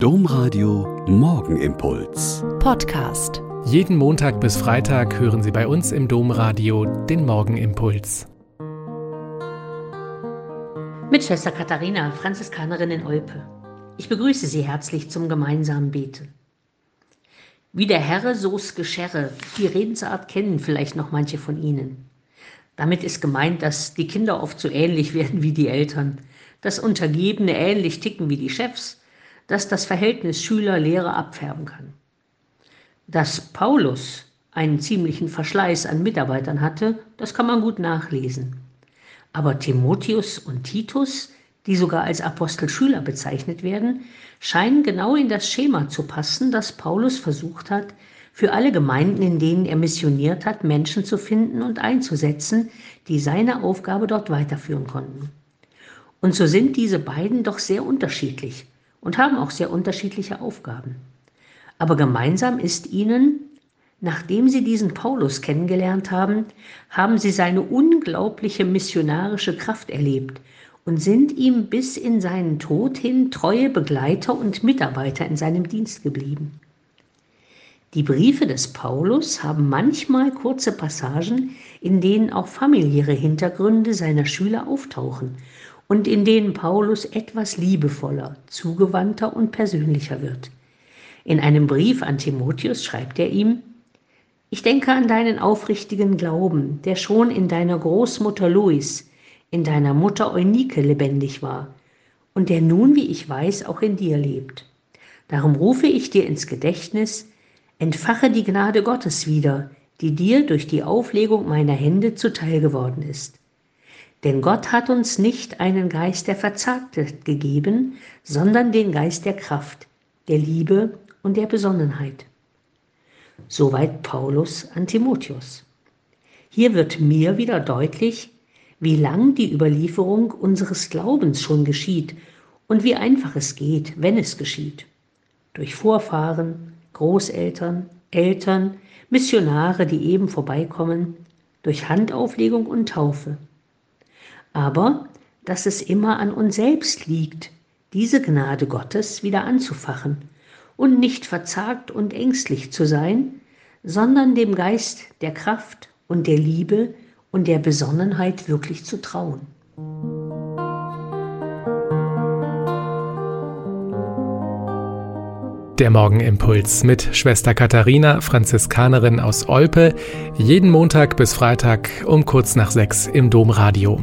Domradio Morgenimpuls. Podcast. Jeden Montag bis Freitag hören Sie bei uns im Domradio den Morgenimpuls. Mit Schwester Katharina, Franziskanerin in Olpe. Ich begrüße Sie herzlich zum gemeinsamen Beten. Wie der Herre, so's Gescherre. Die Redensart kennen vielleicht noch manche von Ihnen. Damit ist gemeint, dass die Kinder oft so ähnlich werden wie die Eltern, dass Untergebene ähnlich ticken wie die Chefs dass das Verhältnis Schüler-Lehrer abfärben kann. Dass Paulus einen ziemlichen Verschleiß an Mitarbeitern hatte, das kann man gut nachlesen. Aber Timotheus und Titus, die sogar als Apostelschüler bezeichnet werden, scheinen genau in das Schema zu passen, das Paulus versucht hat, für alle Gemeinden, in denen er missioniert hat, Menschen zu finden und einzusetzen, die seine Aufgabe dort weiterführen konnten. Und so sind diese beiden doch sehr unterschiedlich und haben auch sehr unterschiedliche Aufgaben. Aber gemeinsam ist ihnen, nachdem sie diesen Paulus kennengelernt haben, haben sie seine unglaubliche missionarische Kraft erlebt und sind ihm bis in seinen Tod hin treue Begleiter und Mitarbeiter in seinem Dienst geblieben. Die Briefe des Paulus haben manchmal kurze Passagen, in denen auch familiäre Hintergründe seiner Schüler auftauchen und in denen Paulus etwas liebevoller, zugewandter und persönlicher wird. In einem Brief an Timotheus schreibt er ihm, ich denke an deinen aufrichtigen Glauben, der schon in deiner Großmutter Louis, in deiner Mutter Eunike lebendig war und der nun, wie ich weiß, auch in dir lebt. Darum rufe ich dir ins Gedächtnis, entfache die Gnade Gottes wieder, die dir durch die Auflegung meiner Hände zuteil geworden ist. Denn Gott hat uns nicht einen Geist der Verzagtheit gegeben, sondern den Geist der Kraft, der Liebe und der Besonnenheit. Soweit Paulus an Timotheus. Hier wird mir wieder deutlich, wie lang die Überlieferung unseres Glaubens schon geschieht und wie einfach es geht, wenn es geschieht. Durch Vorfahren, Großeltern, Eltern, Missionare, die eben vorbeikommen, durch Handauflegung und Taufe aber dass es immer an uns selbst liegt, diese Gnade Gottes wieder anzufachen und nicht verzagt und ängstlich zu sein, sondern dem Geist der Kraft und der Liebe und der Besonnenheit wirklich zu trauen. Der Morgenimpuls mit Schwester Katharina, Franziskanerin aus Olpe, jeden Montag bis Freitag um kurz nach sechs im Domradio.